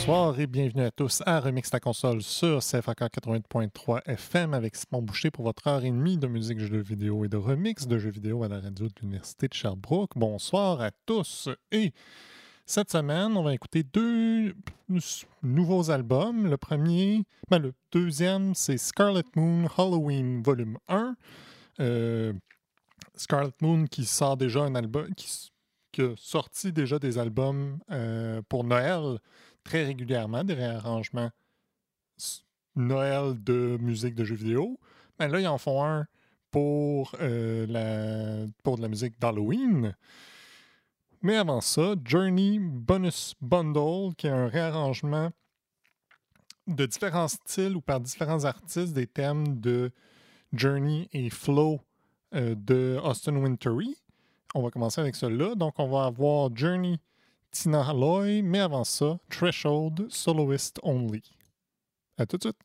Bonsoir et bienvenue à tous à Remix ta console sur CFAK 88.3 FM avec Simon Boucher pour votre heure et demie de musique, jeux vidéo et de remix de jeux vidéo à la radio de l'Université de Sherbrooke. Bonsoir à tous et cette semaine, on va écouter deux nouveaux albums. Le premier, ben, le deuxième, c'est Scarlet Moon Halloween Volume 1. Euh, Scarlet Moon qui sort déjà un album, qui a sorti déjà des albums euh, pour Noël très régulièrement, des réarrangements Noël de musique de jeux vidéo. Mais là, ils en font un pour, euh, la, de la musique d'Halloween. Mais avant ça, Journey Bonus Bundle, qui est un réarrangement de différents styles ou par différents artistes des thèmes de Journey et Flow euh, de Austin Wintory. On va commencer avec celui-là. Donc, on va avoir Journey Tina Halloy, mais avant ça, Threshold Soloist Only. À tout de suite.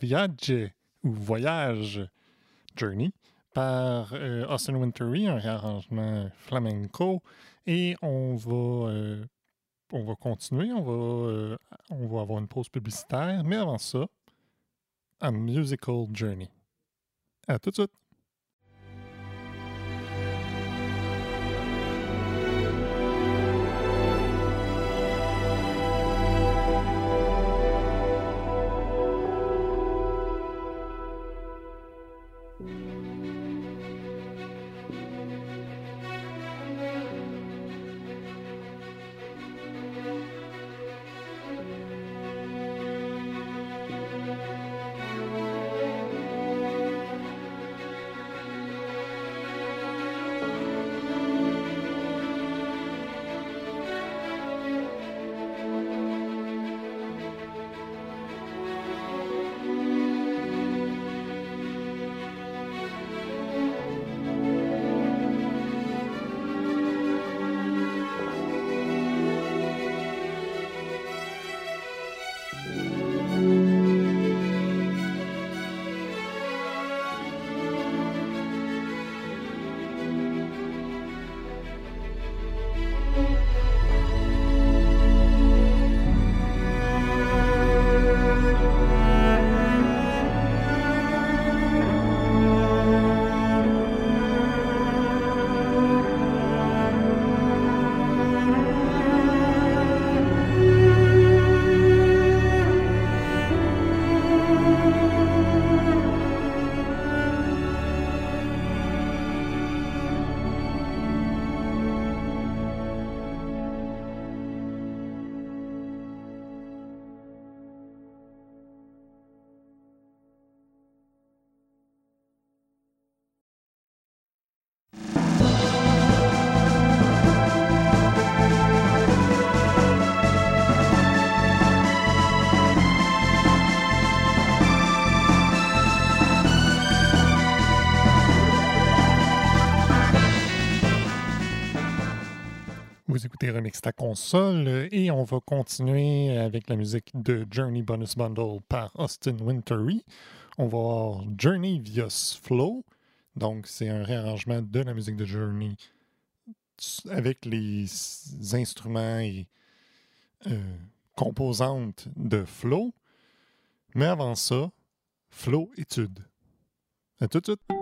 Viage ou Voyage Journey par euh, Austin Wintory, un réarrangement flamenco. Et on va, euh, on va continuer, on va, euh, on va avoir une pause publicitaire, mais avant ça, un musical journey. À tout de suite! Remix ta console et on va continuer avec la musique de Journey Bonus Bundle par Austin Wintory. On va avoir Journey via Flow. Donc, c'est un réarrangement de la musique de Journey avec les instruments et euh, composantes de Flow. Mais avant ça, Flow étude. À tout de suite.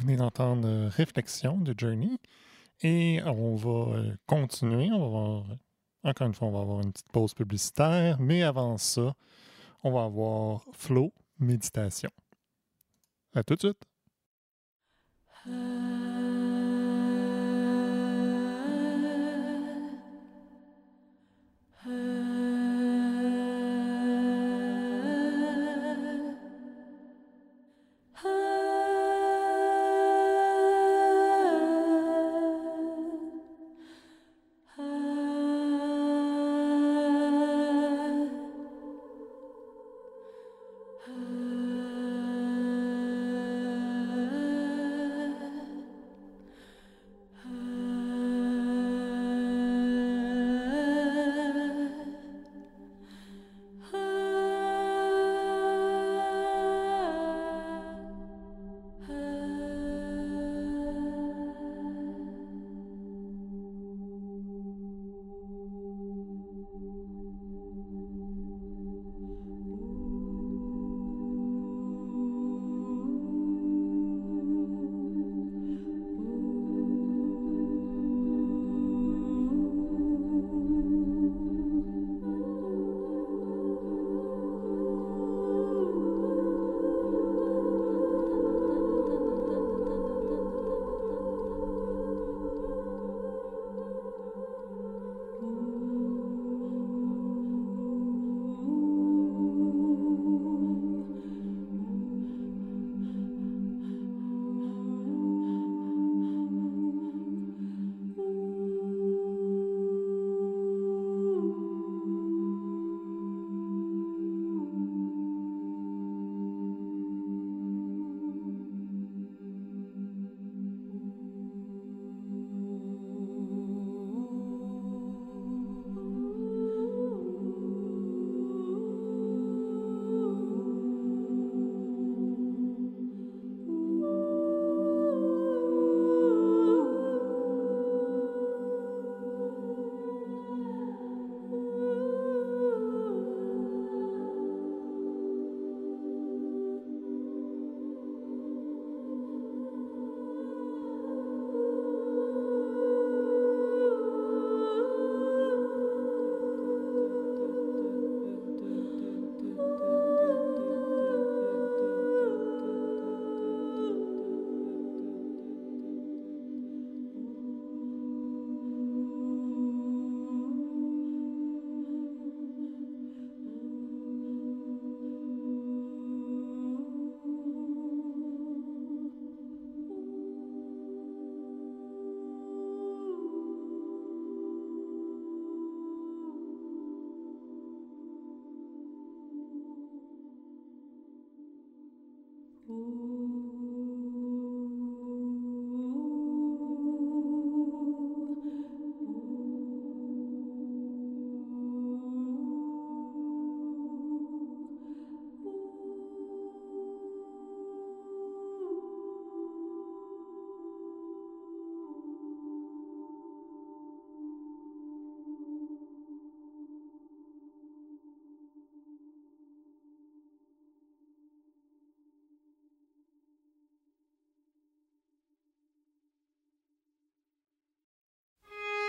venez d'entendre euh, Réflexion de Journey. Et on va euh, continuer. On va avoir, encore une fois, on va avoir une petite pause publicitaire. Mais avant ça, on va avoir Flow Méditation. À tout de suite.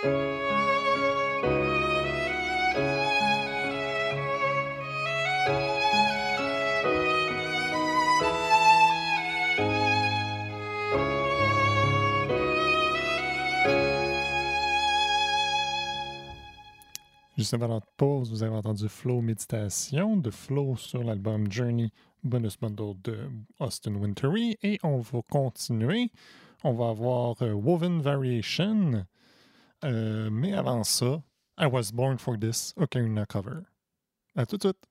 Juste avant la pause, vous avez entendu Flow Méditation de Flow sur l'album Journey Bonus Bundle de Austin Wintery. Et on va continuer. On va avoir euh, Woven Variation. Euh, mais avant ça, I Was Born for This, Ocarina Cover. À tout de suite.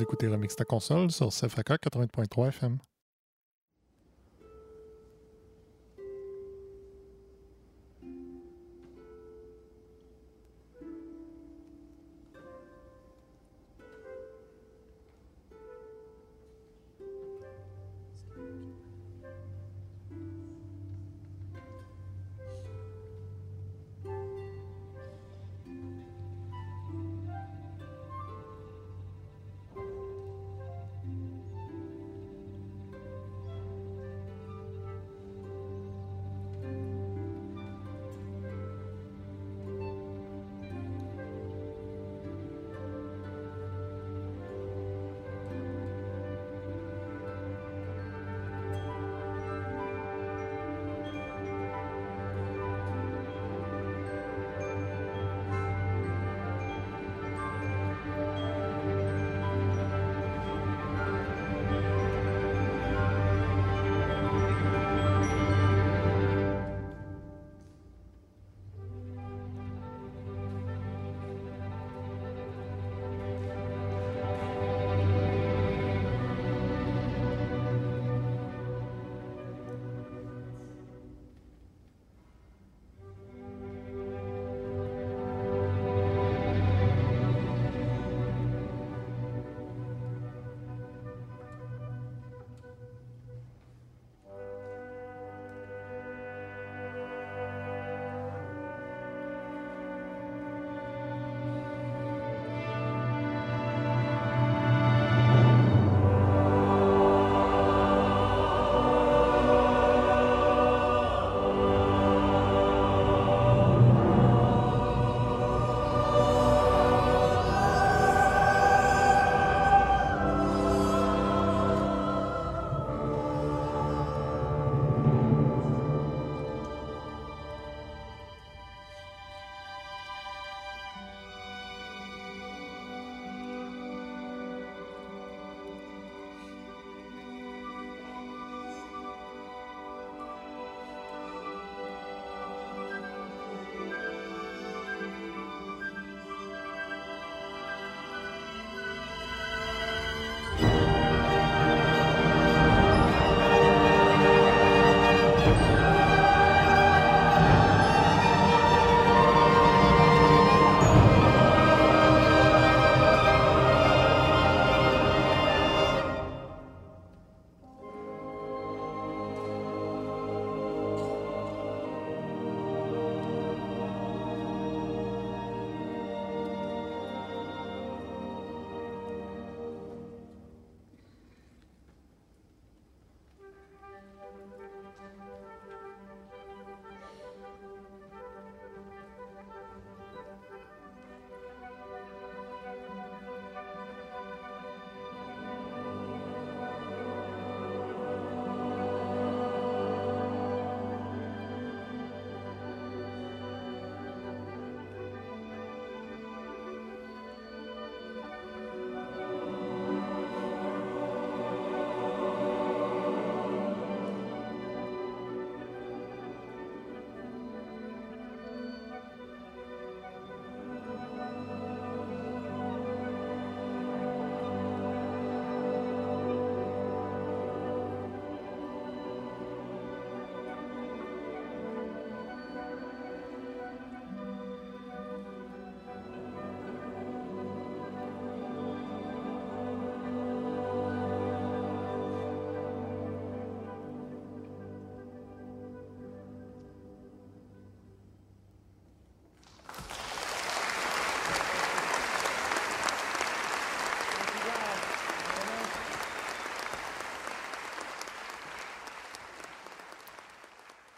Vous écoutez Remix ta console sur CFAK 80.3 FM.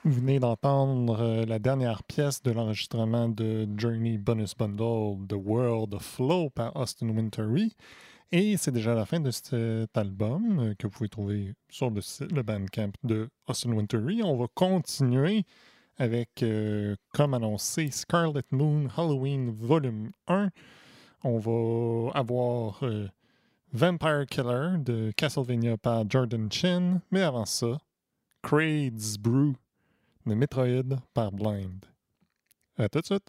Vous venez d'entendre euh, la dernière pièce de l'enregistrement de Journey Bonus Bundle The World of Flow par Austin Wintory. Et c'est déjà la fin de cet album euh, que vous pouvez trouver sur le, site, le Bandcamp de Austin Wintory. On va continuer avec, euh, comme annoncé, Scarlet Moon Halloween Volume 1. On va avoir Vampire Killer de Castlevania par Jordan Chin. Mais avant ça, Crade's Brew de Metroid par Blind. À tout de suite!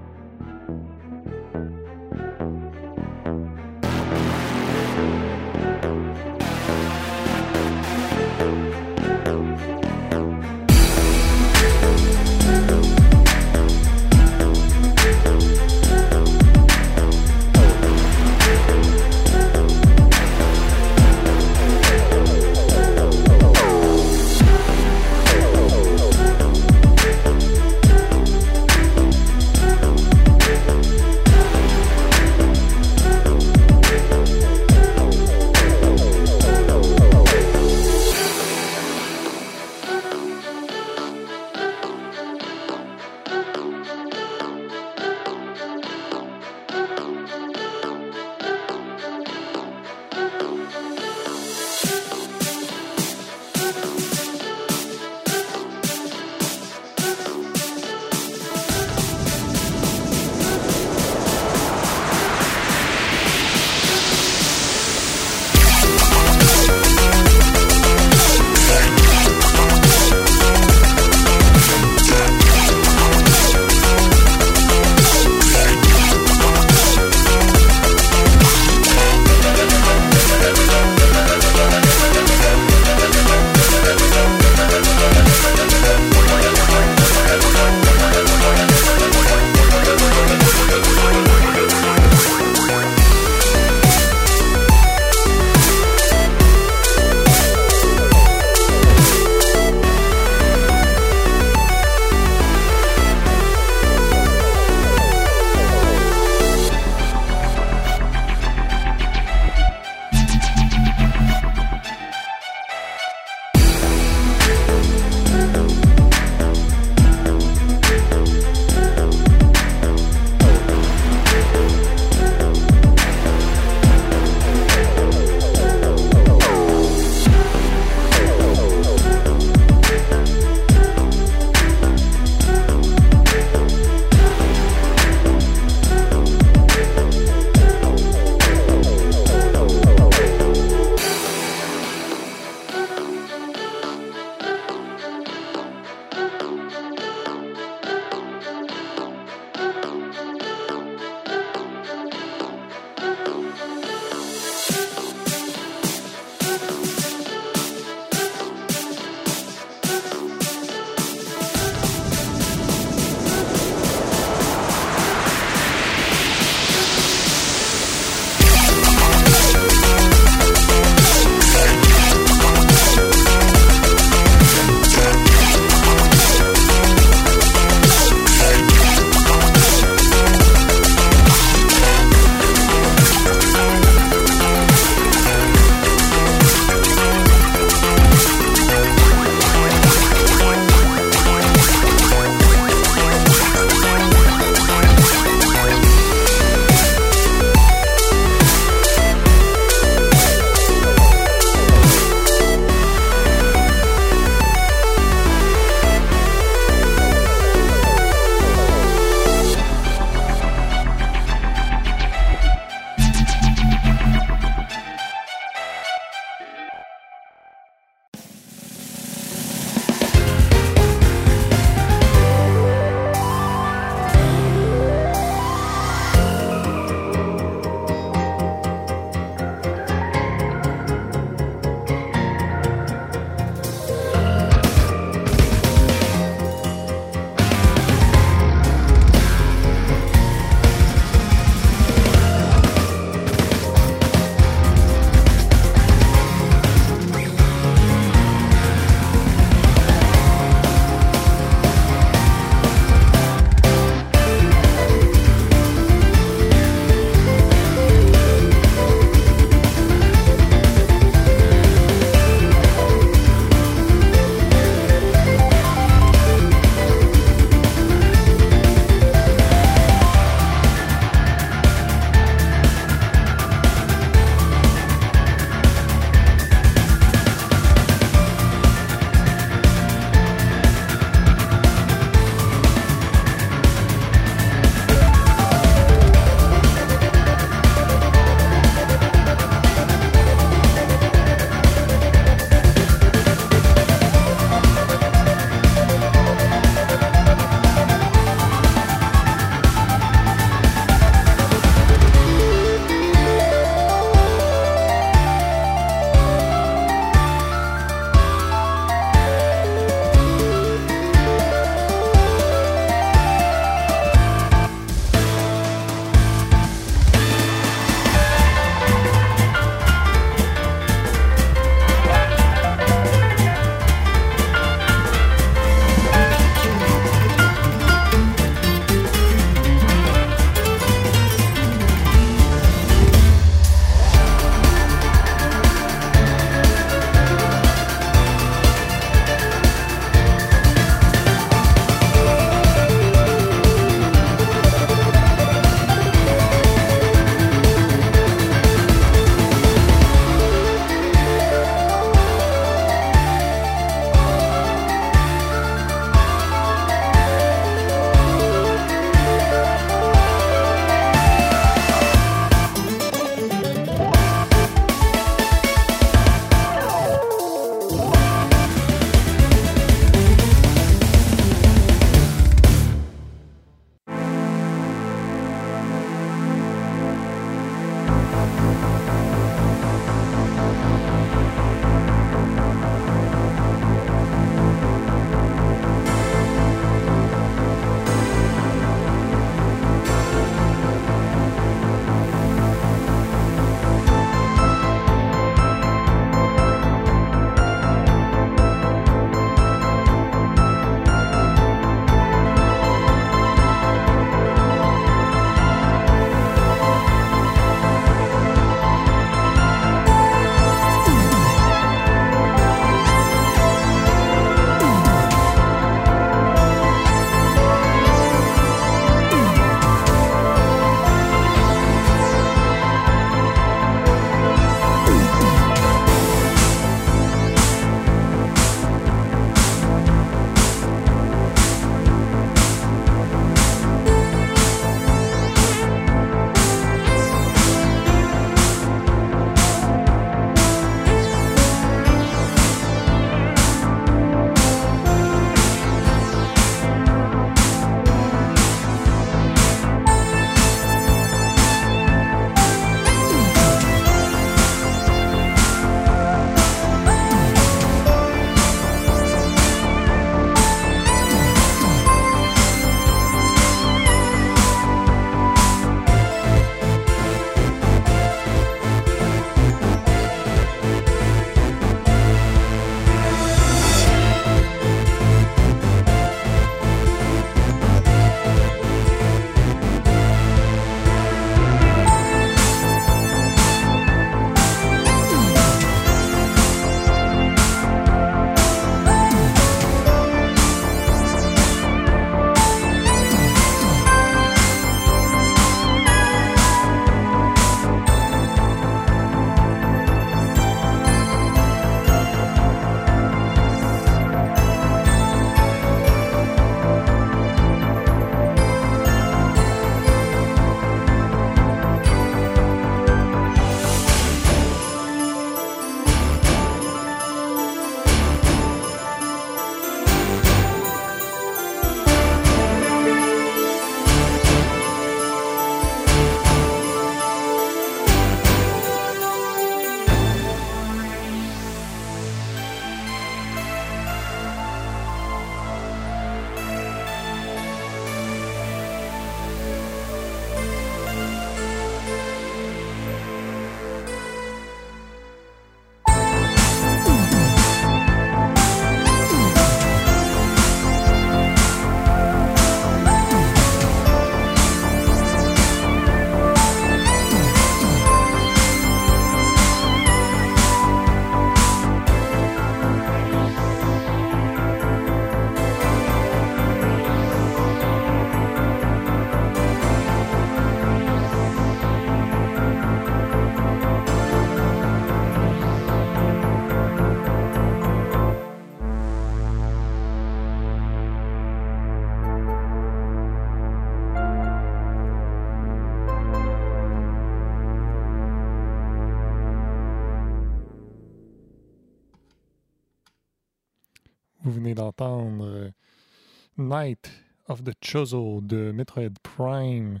Chozo de Metroid Prime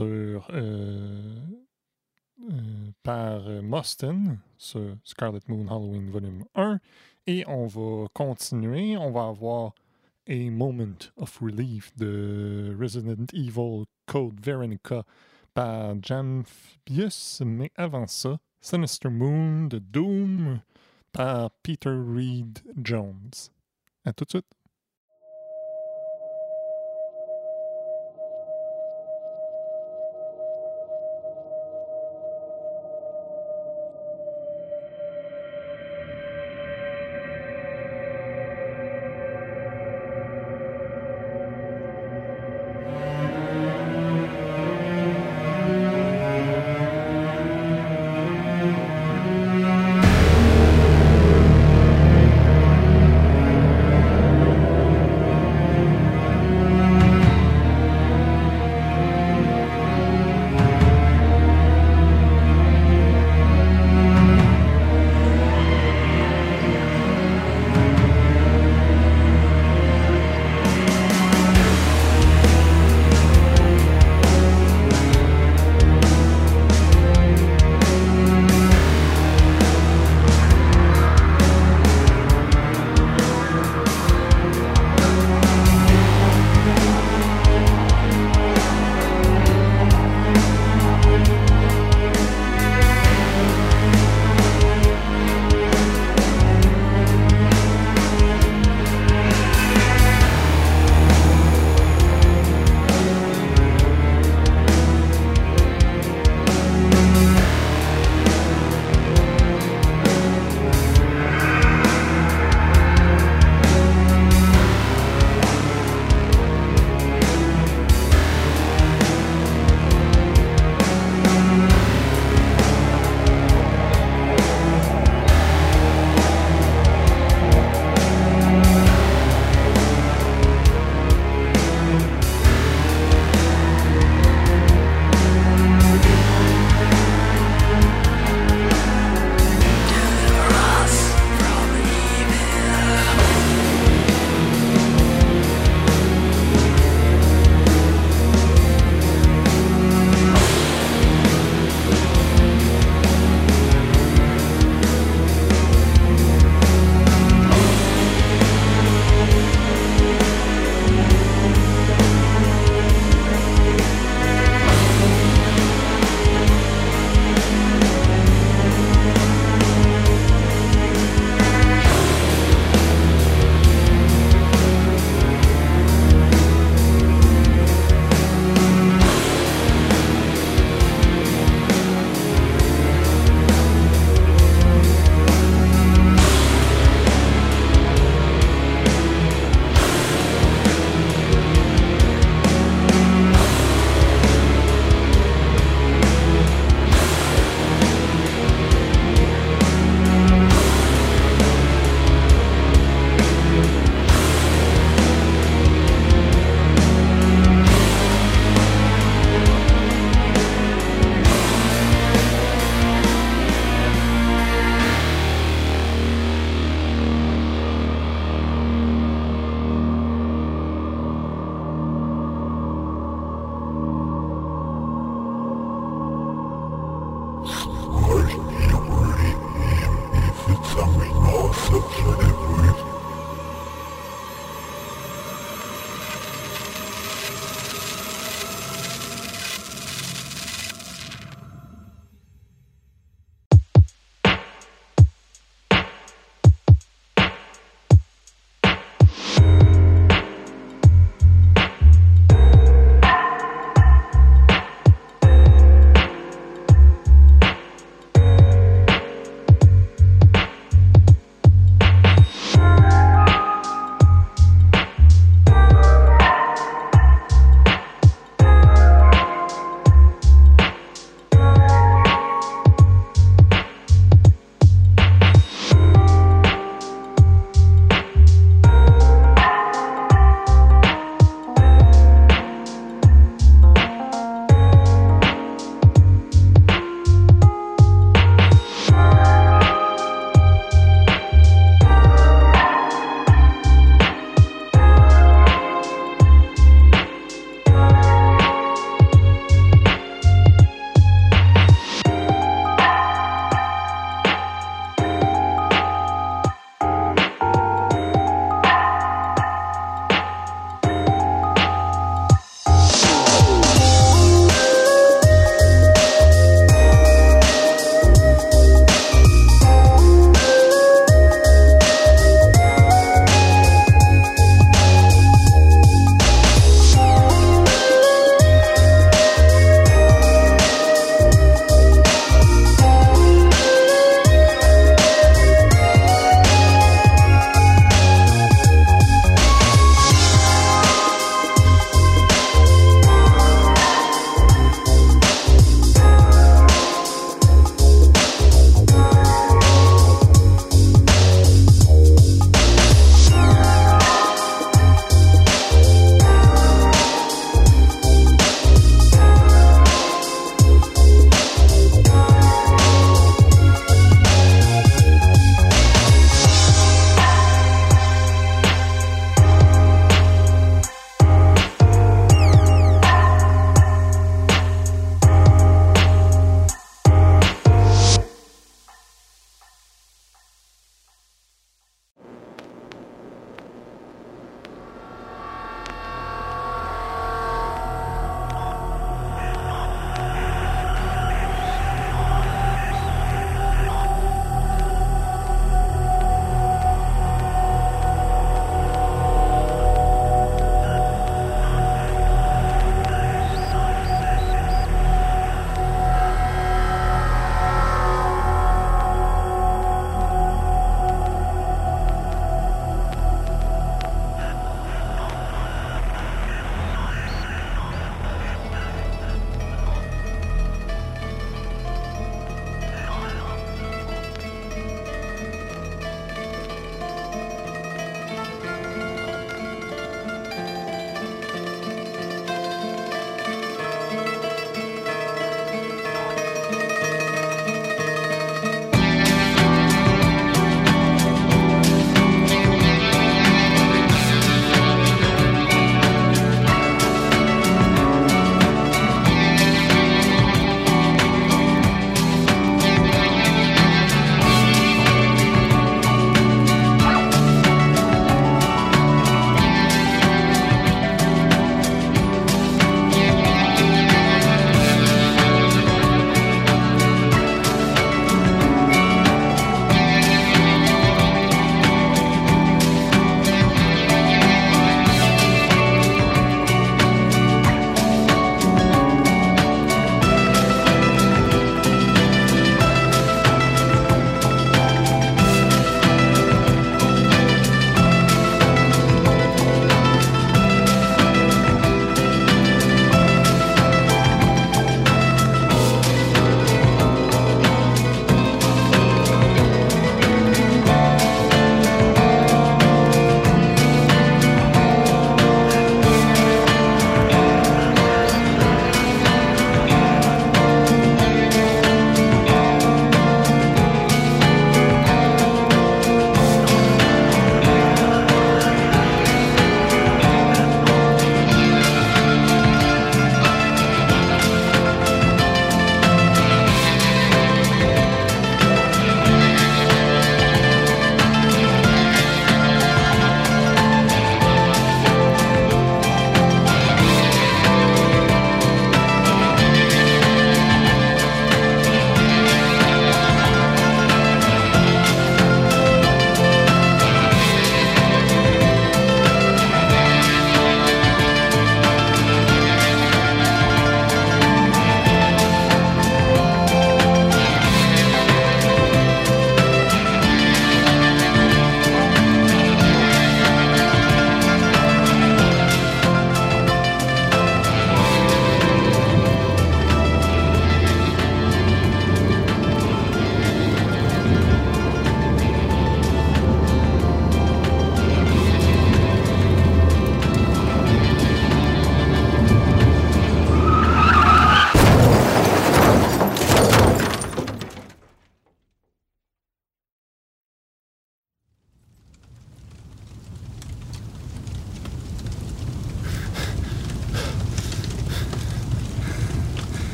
euh, euh, par Moston sur Scarlet Moon Halloween Volume 1. Et on va continuer. On va avoir A Moment of Relief de Resident Evil Code Veronica par Jamfius. Mais avant ça, Sinister Moon de Doom par Peter Reed Jones. À tout de suite.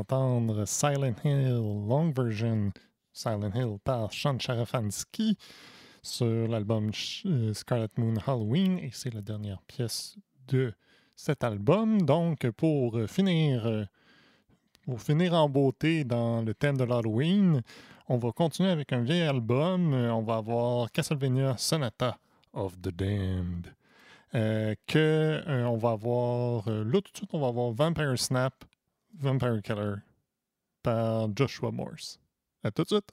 D'entendre Silent Hill Long Version, Silent Hill par Sean Charafansky sur l'album euh, Scarlet Moon Halloween et c'est la dernière pièce de cet album. Donc pour finir, euh, pour finir en beauté dans le thème de l'Halloween, on va continuer avec un vieil album. On va avoir Castlevania Sonata of the Damned. Euh, que on va avoir là tout de suite on va avoir Vampire Snap Vampire Killer par Joshua Morse. À tout de suite!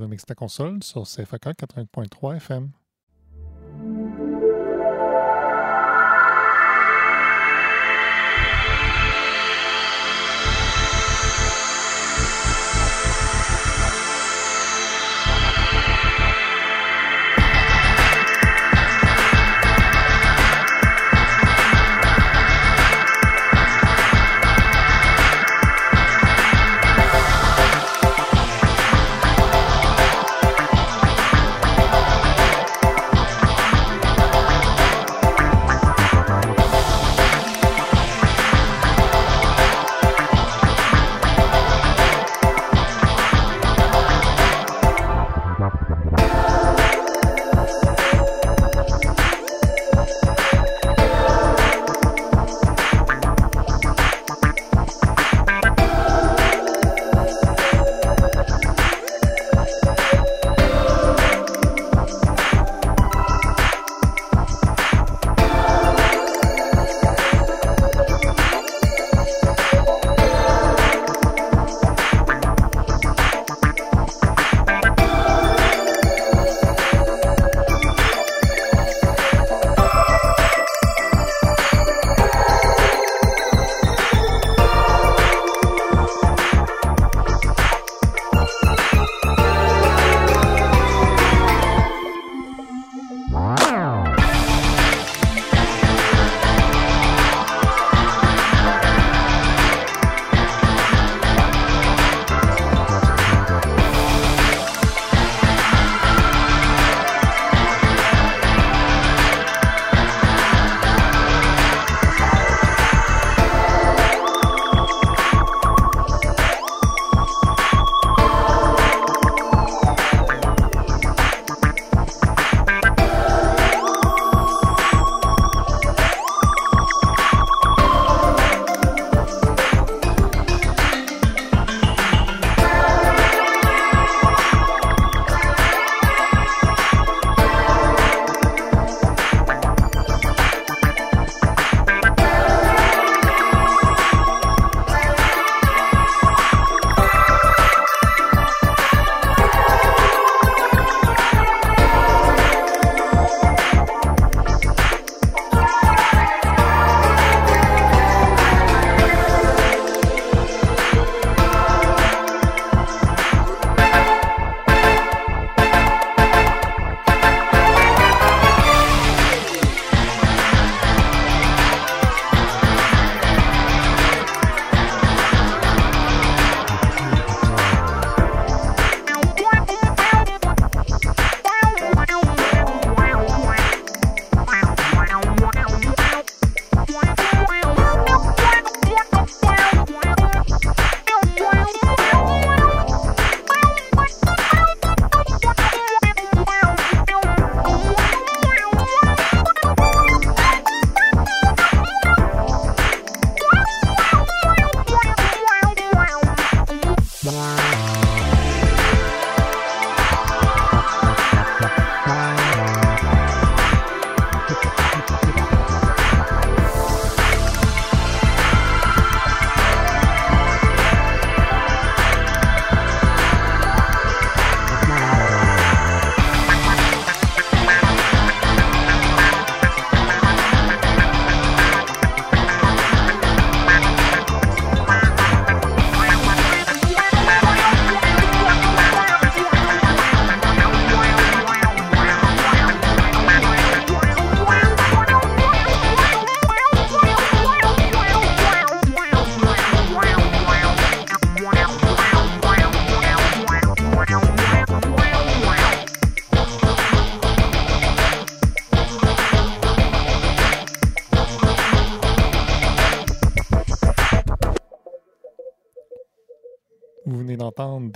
Remix ta console sur CFAK 80.3 FM.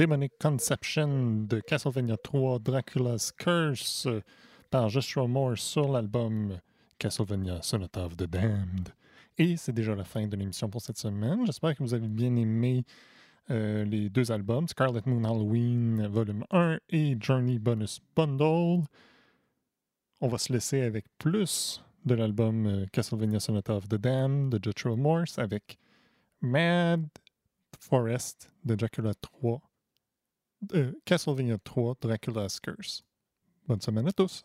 Demonic Conception de Castlevania 3 Dracula's Curse euh, par Joshua Moore sur l'album Castlevania Sonata of the Damned. Et c'est déjà la fin de l'émission pour cette semaine. J'espère que vous avez bien aimé euh, les deux albums, Scarlet Moon Halloween Volume 1 et Journey Bonus Bundle. On va se laisser avec plus de l'album euh, Castlevania Sonata of the Damned de Joshua Morse avec Mad Forest de Dracula 3 euh, Castlevania 3 Dracula's Curse. Bonne semaine à tous.